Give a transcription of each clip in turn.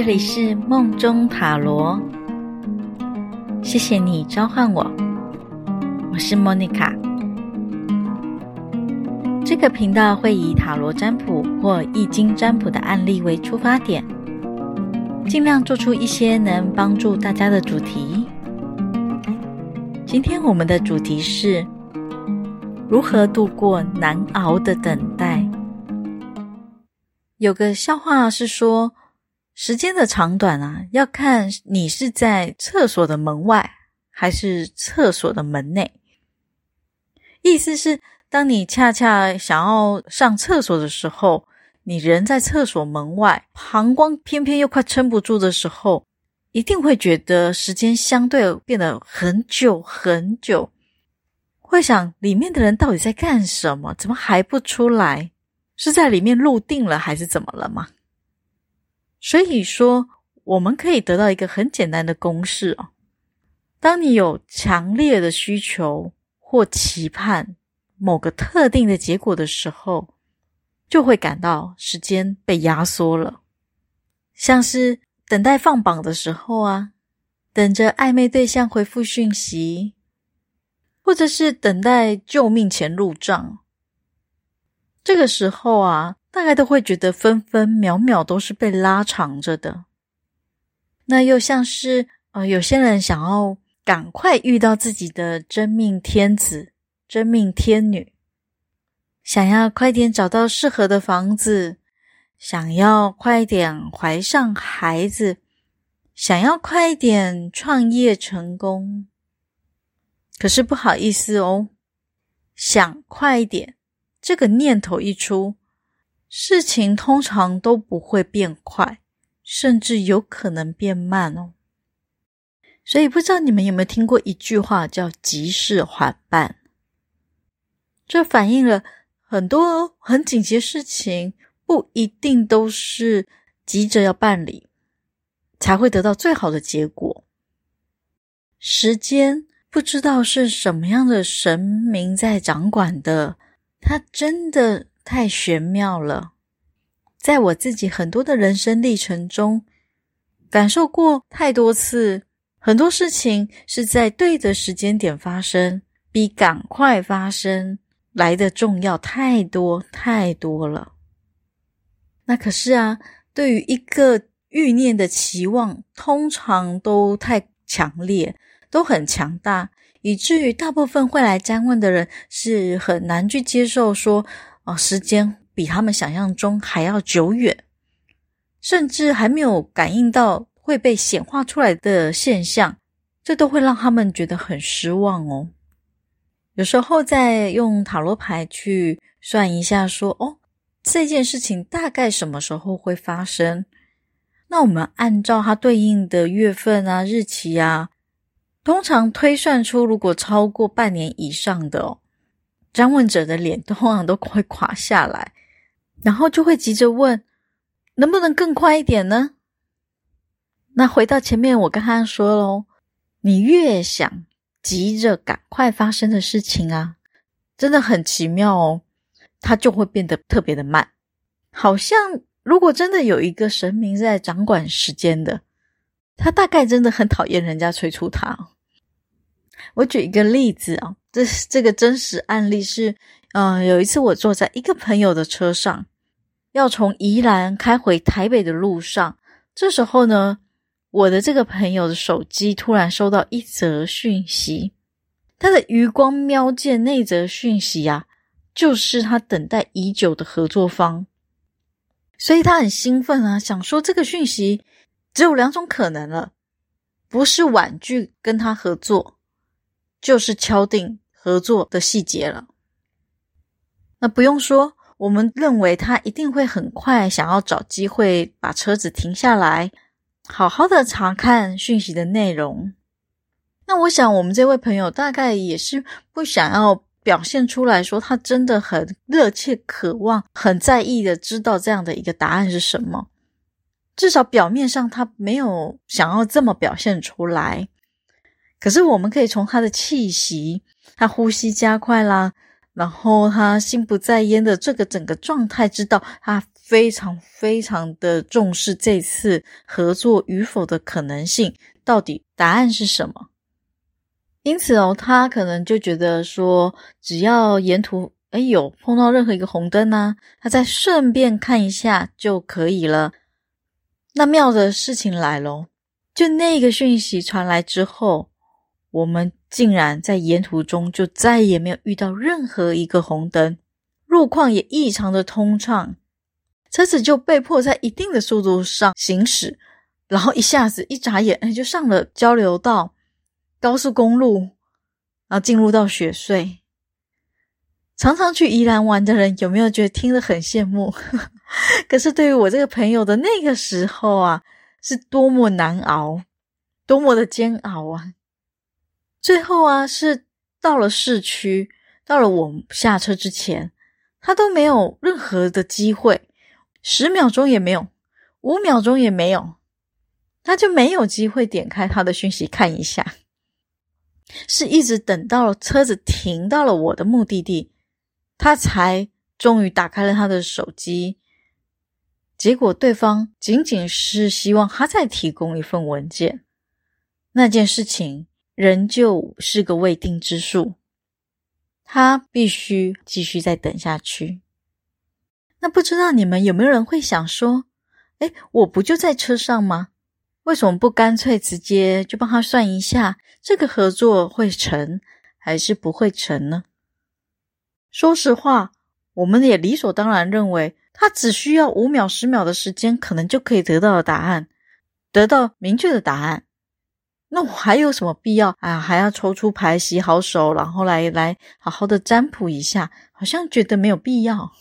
这里是梦中塔罗，谢谢你召唤我，我是莫妮卡。这个频道会以塔罗占卜或易经占卜的案例为出发点，尽量做出一些能帮助大家的主题。今天我们的主题是如何度过难熬的等待。有个笑话是说，时间的长短啊，要看你是在厕所的门外还是厕所的门内。意思是，当你恰恰想要上厕所的时候，你人在厕所门外，膀胱偏偏又快撑不住的时候，一定会觉得时间相对变得很久很久，会想里面的人到底在干什么？怎么还不出来？是在里面入定了，还是怎么了吗？所以说，我们可以得到一个很简单的公式哦：当你有强烈的需求或期盼，某个特定的结果的时候，就会感到时间被压缩了，像是等待放榜的时候啊，等着暧昧对象回复讯息，或者是等待救命钱入账。这个时候啊，大概都会觉得分分秒秒都是被拉长着的。那又像是呃，有些人想要赶快遇到自己的真命天子。真命天女，想要快点找到适合的房子，想要快点怀上孩子，想要快点创业成功。可是不好意思哦，想快一点，这个念头一出，事情通常都不会变快，甚至有可能变慢哦。所以不知道你们有没有听过一句话，叫“急事缓办”。这反映了很多很紧急的事情，不一定都是急着要办理，才会得到最好的结果。时间不知道是什么样的神明在掌管的，它真的太玄妙了。在我自己很多的人生历程中，感受过太多次，很多事情是在对的时间点发生，比赶快发生来的重要太多太多了。那可是啊，对于一个欲念的期望，通常都太强烈，都很强大，以至于大部分会来占问的人是很难去接受说，哦，时间比他们想象中还要久远，甚至还没有感应到会被显化出来的现象，这都会让他们觉得很失望哦。有时候再用塔罗牌去算一下说，哦，这件事情大概什么时候会发生？那我们按照它对应的月份啊、日期啊，通常推算出，如果超过半年以上的哦，张问者的脸通常都会垮下来，然后就会急着问，能不能更快一点呢？那回到前面我刚刚说喽，你越想。急着赶快发生的事情啊，真的很奇妙哦，它就会变得特别的慢。好像如果真的有一个神明在掌管时间的，他大概真的很讨厌人家催促他。我举一个例子啊，这这个真实案例是，嗯，有一次我坐在一个朋友的车上，要从宜兰开回台北的路上，这时候呢。我的这个朋友的手机突然收到一则讯息，他的余光瞄见那则讯息啊，就是他等待已久的合作方，所以他很兴奋啊，想说这个讯息只有两种可能了，不是婉拒跟他合作，就是敲定合作的细节了。那不用说，我们认为他一定会很快想要找机会把车子停下来。好好的查看讯息的内容。那我想，我们这位朋友大概也是不想要表现出来说他真的很热切渴望、很在意的知道这样的一个答案是什么。至少表面上他没有想要这么表现出来。可是我们可以从他的气息、他呼吸加快啦，然后他心不在焉的这个整个状态，知道他非常非常的重视这次合作与否的可能性，到底答案是什么？因此哦，他可能就觉得说，只要沿途诶有碰到任何一个红灯呢，他再顺便看一下就可以了。那妙的事情来喽，就那个讯息传来之后，我们竟然在沿途中就再也没有遇到任何一个红灯，路况也异常的通畅，车子就被迫在一定的速度上行驶，然后一下子一眨眼，哎，就上了交流道。高速公路，然后进入到雪隧。常常去宜兰玩的人，有没有觉得听得很羡慕？可是对于我这个朋友的那个时候啊，是多么难熬，多么的煎熬啊！最后啊，是到了市区，到了我下车之前，他都没有任何的机会，十秒钟也没有，五秒钟也没有，他就没有机会点开他的讯息看一下。是一直等到了车子停到了我的目的地，他才终于打开了他的手机。结果对方仅仅是希望他再提供一份文件，那件事情仍旧是个未定之数，他必须继续再等下去。那不知道你们有没有人会想说：“哎，我不就在车上吗？”为什么不干脆直接就帮他算一下，这个合作会成还是不会成呢？说实话，我们也理所当然认为，他只需要五秒、十秒的时间，可能就可以得到的答案，得到明确的答案。那我还有什么必要啊？还要抽出牌、洗好手，然后来来好好的占卜一下？好像觉得没有必要。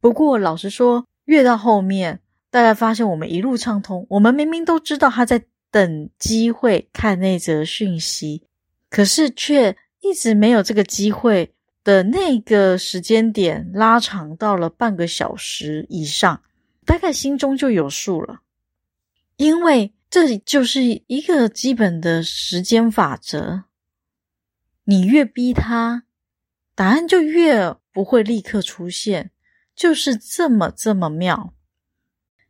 不过老实说，越到后面。大家发现我们一路畅通，我们明明都知道他在等机会看那则讯息，可是却一直没有这个机会的那个时间点拉长到了半个小时以上，大概心中就有数了，因为这就是一个基本的时间法则，你越逼他，答案就越不会立刻出现，就是这么这么妙。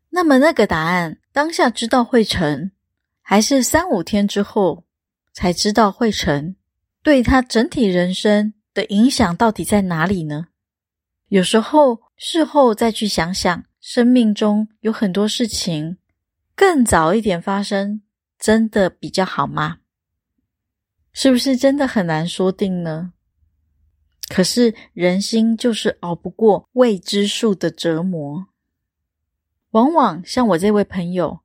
那么那个答案当下知道会成，还是三五天之后才知道会成？对他整体人生的影响到底在哪里呢？有时候事后再去想想，生命中有很多事情更早一点发生，真的比较好吗？是不是真的很难说定呢？可是人心就是熬不过未知数的折磨。往往像我这位朋友，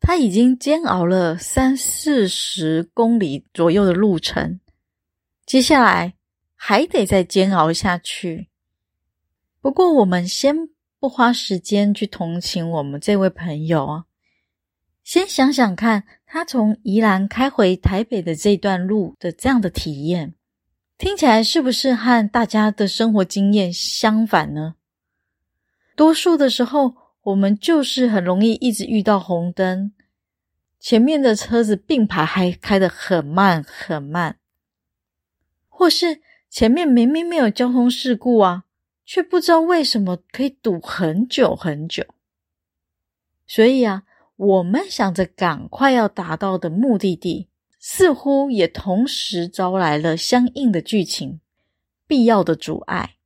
他已经煎熬了三四十公里左右的路程，接下来还得再煎熬下去。不过，我们先不花时间去同情我们这位朋友啊，先想想看，他从宜兰开回台北的这段路的这样的体验，听起来是不是和大家的生活经验相反呢？多数的时候，我们就是很容易一直遇到红灯，前面的车子并排还开得很慢很慢，或是前面明明没有交通事故啊，却不知道为什么可以堵很久很久。所以啊，我们想着赶快要达到的目的地，似乎也同时招来了相应的剧情，必要的阻碍。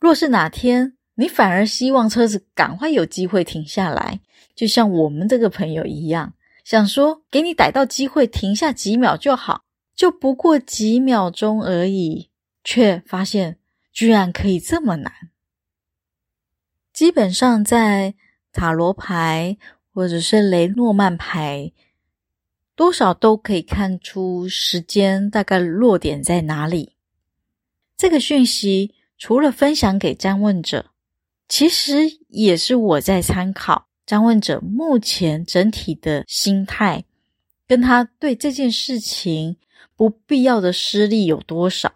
若是哪天，你反而希望车子赶快有机会停下来，就像我们这个朋友一样，想说给你逮到机会停下几秒就好，就不过几秒钟而已，却发现居然可以这么难。基本上在塔罗牌或者是雷诺曼牌，多少都可以看出时间大概落点在哪里。这个讯息除了分享给占问者。其实也是我在参考占问者目前整体的心态，跟他对这件事情不必要的失力有多少。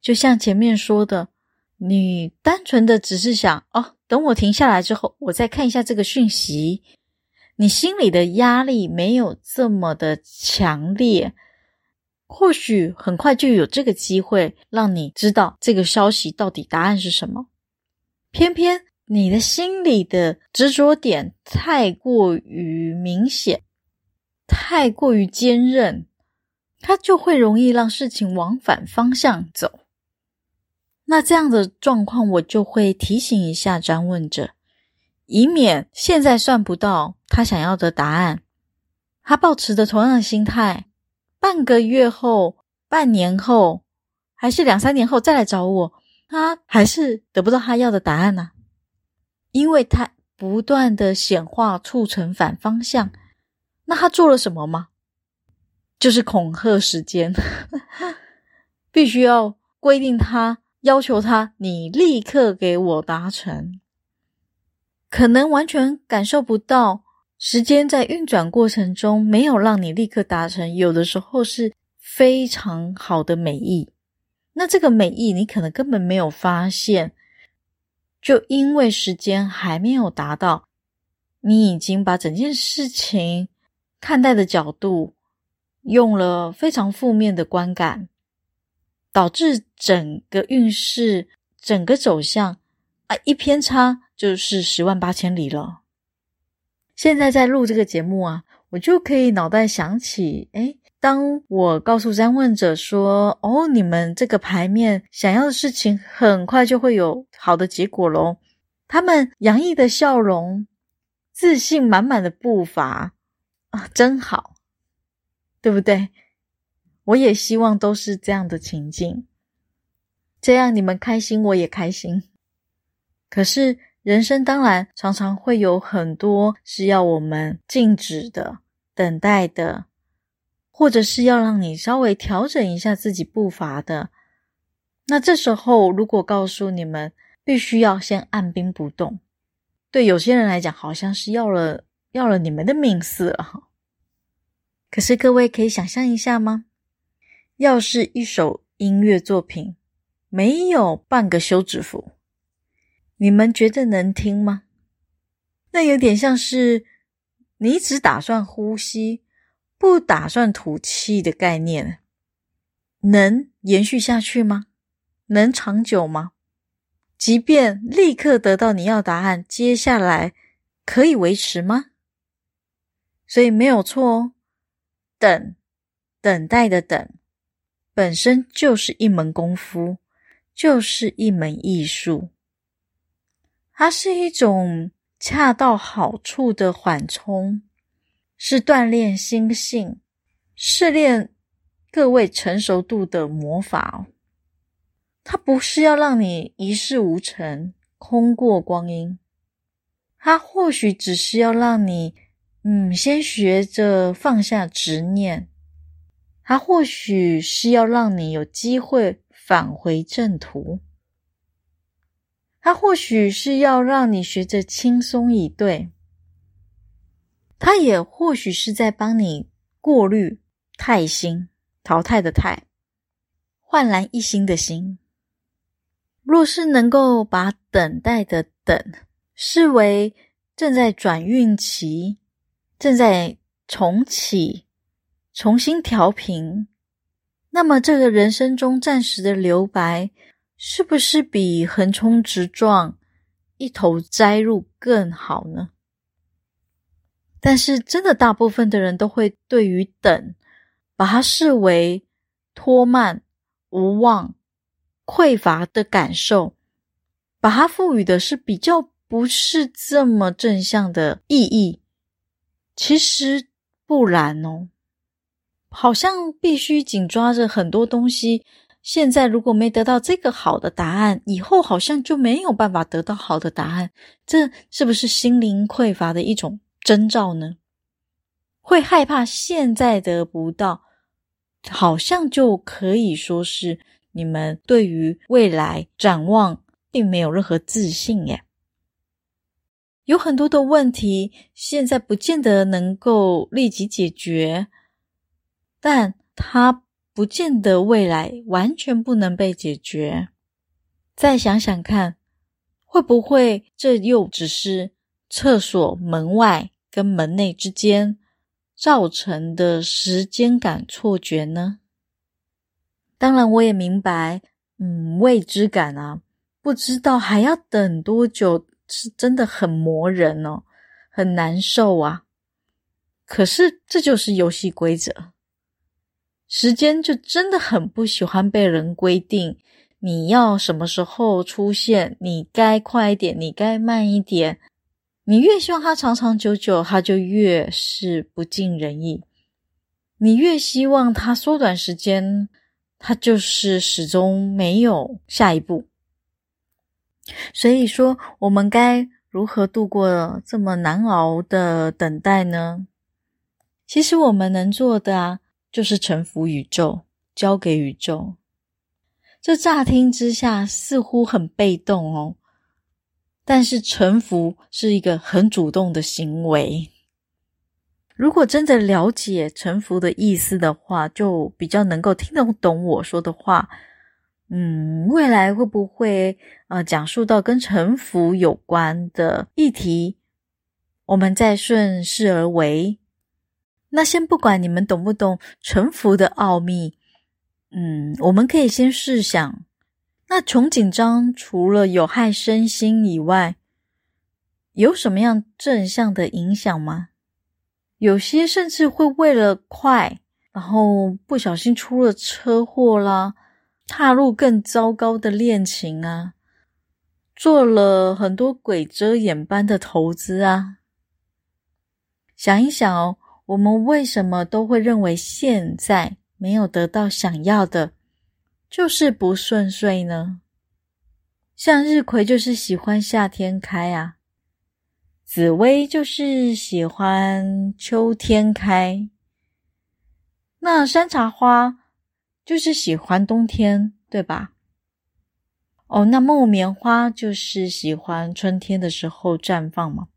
就像前面说的，你单纯的只是想哦，等我停下来之后，我再看一下这个讯息，你心里的压力没有这么的强烈，或许很快就有这个机会让你知道这个消息到底答案是什么。偏偏你的心里的执着点太过于明显，太过于坚韧，它就会容易让事情往反方向走。那这样的状况，我就会提醒一下占问者，以免现在算不到他想要的答案，他抱持着同样的心态，半个月后、半年后，还是两三年后再来找我，他还是得不到他要的答案呢、因为他不断的显化促成反方向，那他做了什么吗？就是恐吓时间，必须要规定他，要求他，你立刻给我达成。可能完全感受不到时间在运转过程中没有让你立刻达成，有的时候是非常好的美意。那这个美意你可能根本没有发现。就因为时间还没有达到，你已经把整件事情看待的角度用了非常负面的观感，导致整个运势、整个走向啊一偏差就是十万八千里了。现在在录这个节目啊，我就可以脑袋想起，诶当我告诉占问者说：“哦，你们这个牌面想要的事情很快就会有好的结果喽。”他们洋溢的笑容、自信满满的步伐啊，真好，对不对？我也希望都是这样的情境，这样你们开心，我也开心。可是人生当然常常会有很多是要我们静止的、等待的。或者是要让你稍微调整一下自己步伐的，那这时候如果告诉你们必须要先按兵不动，对有些人来讲好像是要了要了你们的命似了。可是各位可以想象一下吗？要是一首音乐作品没有半个休止符，你们觉得能听吗？那有点像是你只打算呼吸。不打算吐气的概念，能延续下去吗？能长久吗？即便立刻得到你要答案，接下来可以维持吗？所以没有错哦，等，等待的等，本身就是一门功夫，就是一门艺术。它是一种恰到好处的缓冲。是锻炼心性、试炼各位成熟度的魔法。它不是要让你一事无成、空过光阴，它或许只是要让你，嗯，先学着放下执念。它或许是要让你有机会返回正途。它或许是要让你学着轻松以对。他也或许是在帮你过滤太心，淘汰的汰，焕然一新的新。若是能够把等待的等视为正在转运期，正在重启、重新调频，那么这个人生中暂时的留白，是不是比横冲直撞、一头栽入更好呢？但是，真的大部分的人都会对于等，把它视为拖慢、无望、匮乏的感受，把它赋予的是比较不是这么正向的意义。其实不然哦，好像必须紧抓着很多东西。现在如果没得到这个好的答案，以后好像就没有办法得到好的答案。这是不是心灵匮乏的一种征兆呢？会害怕现在得不到，好像就可以说是你们对于未来展望并没有任何自信耶。有很多的问题现在不见得能够立即解决，但它不见得未来完全不能被解决。再想想看，会不会这又只是厕所门外跟门内之间造成的时间感错觉呢？当然，我也明白，嗯，未知感啊，不知道还要等多久是真的很磨人哦，很难受啊。可是这就是游戏规则，时间就真的很不喜欢被人规定，你要什么时候出现，你该快一点，你该慢一点。你越希望它长长久久，它就越是不尽人意；你越希望它缩短时间，它就是始终没有下一步。所以说，我们该如何度过这么难熬的等待呢？其实我们能做的啊，就是臣服宇宙，交给宇宙。这乍听之下似乎很被动哦。但是臣服是一个很主动的行为。如果真的了解臣服的意思的话，就比较能够听得懂我说的话。嗯，未来会不会呃讲述到跟臣服有关的议题？我们再顺势而为。那先不管你们懂不懂臣服的奥秘，嗯，我们可以先试想。那穷紧张除了有害身心以外，有什么样正向的影响吗？有些甚至会为了快，然后不小心出了车祸啦，踏入更糟糕的恋情啊，做了很多鬼遮眼般的投资啊。想一想哦，我们为什么都会认为现在没有得到想要的？就是不顺遂呢。向日葵就是喜欢夏天开啊，紫薇就是喜欢秋天开，那山茶花就是喜欢冬天，对吧？哦，那木棉花就是喜欢春天的时候绽放嘛。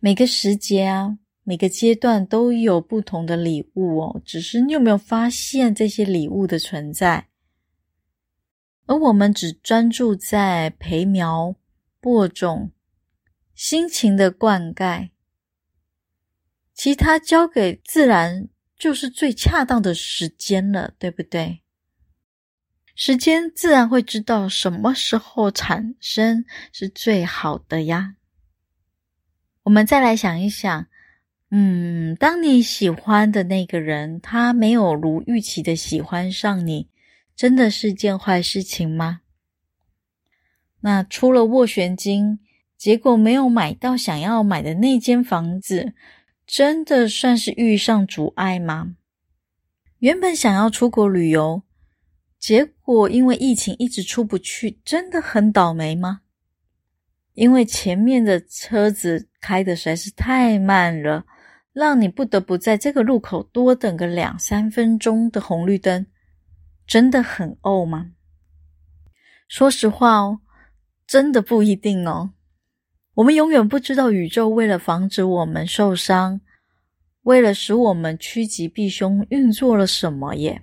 每个时节啊。每个阶段都有不同的礼物哦，只是你有没有发现这些礼物的存在？而我们只专注在培苗、播种、辛勤的灌溉，其他交给自然就是最恰当的时间了，对不对？时间自然会知道什么时候产生是最好的呀。我们再来想一想。嗯，当你喜欢的那个人，他没有如预期的喜欢上你，真的是件坏事情吗？那出了斡旋金，结果没有买到想要买的那间房子，真的算是遇上阻碍吗？原本想要出国旅游，结果因为疫情一直出不去，真的很倒霉吗？因为前面的车子开的实在是太慢了。让你不得不在这个路口多等个两三分钟的红绿灯，真的很怄吗？说实话哦，真的不一定哦。我们永远不知道宇宙为了防止我们受伤，为了使我们趋吉避凶，运作了什么耶？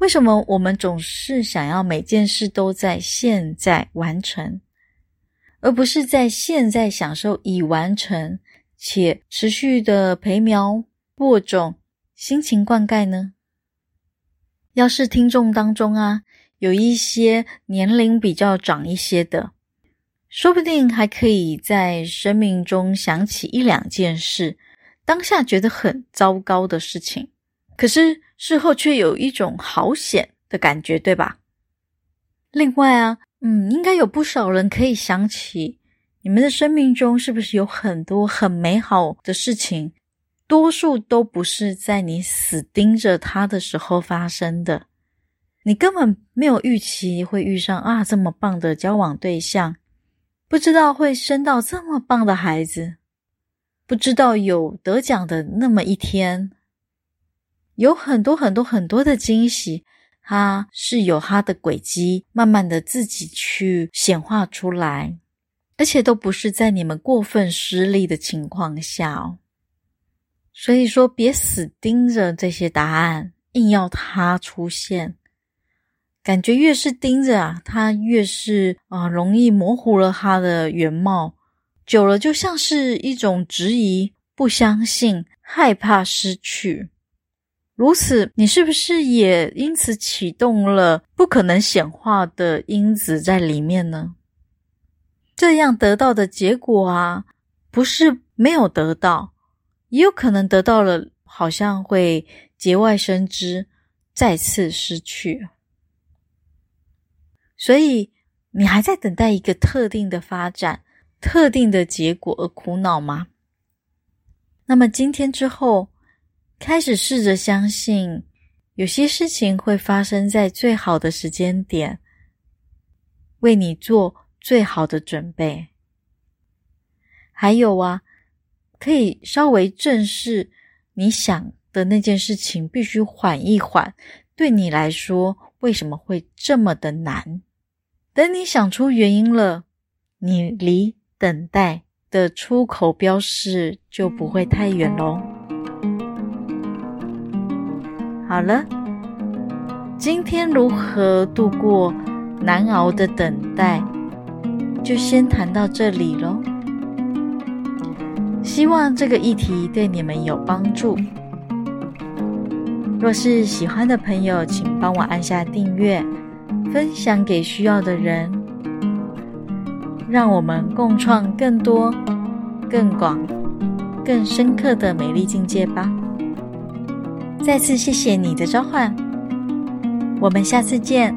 为什么我们总是想要每件事都在现在完成，而不是在现在享受已完成？且持续的培苗、播种、辛勤灌溉呢？要是听众当中啊，有一些年龄比较长一些的，说不定还可以在生命中想起一两件事，当下觉得很糟糕的事情，可是事后却有一种好险的感觉，对吧？另外啊，嗯，应该有不少人可以想起。你们的生命中是不是有很多很美好的事情？多数都不是在你死盯着他的时候发生的。你根本没有预期会遇上啊这么棒的交往对象，不知道会生到这么棒的孩子，不知道有得奖的那么一天。有很多很多很多的惊喜，它是有它的轨迹，慢慢的自己去显化出来。而且都不是在你们过分失利的情况下哦，所以说别死盯着这些答案，硬要它出现，感觉越是盯着啊，它越是啊容易模糊了它的原貌，久了就像是一种质疑、不相信、害怕失去。如此，你是不是也因此启动了不可能显化的因子在里面呢？这样得到的结果啊，不是没有得到，也有可能得到了，好像会节外生枝，再次失去。所以，你还在等待一个特定的发展、特定的结果而苦恼吗？那么，今天之后，开始试着相信，有些事情会发生在最好的时间点，为你做最好的准备。还有啊，可以稍微正视你想的那件事情，必须缓一缓。对你来说，为什么会这么的难？等你想出原因了，你离等待的出口标示就不会太远喽。好了，今天如何度过难熬的等待，就先谈到这里喽。希望这个议题对你们有帮助。若是喜欢的朋友，请帮我按下订阅。分享给需要的人，让我们共创更多、更广、更深刻的美丽境界吧！再次谢谢你的召唤，我们下次见。